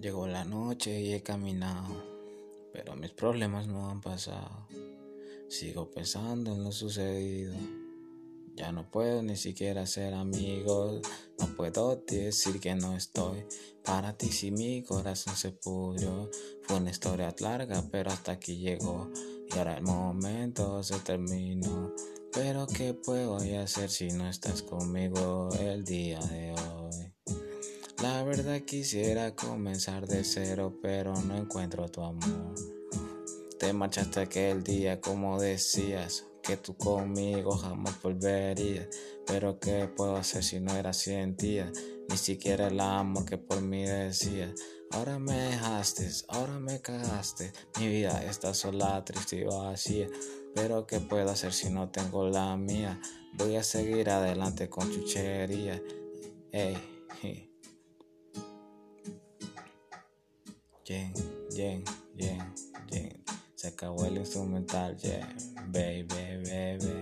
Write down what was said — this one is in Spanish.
Llegó la noche y he caminado, pero mis problemas no han pasado. Sigo pensando en lo sucedido. Ya no puedo ni siquiera ser amigos. No puedo decir que no estoy para ti si mi corazón se pudrió. Fue una historia larga, pero hasta aquí llegó. Y ahora el momento se terminó. Pero ¿qué puedo hacer si no estás conmigo el día de? La verdad quisiera comenzar de cero, pero no encuentro tu amor. Te marchaste aquel día como decías, que tú conmigo jamás volverías. Pero qué puedo hacer si no era así en ti? Ni siquiera el amor que por mí decías. Ahora me dejaste, ahora me cagaste. Mi vida está sola, triste y vacía. Pero qué puedo hacer si no tengo la mía. Voy a seguir adelante con chuchería. Hey, yeah, yeah, yeah, yeah. Se acabó el instrumental, yeah, baby, baby.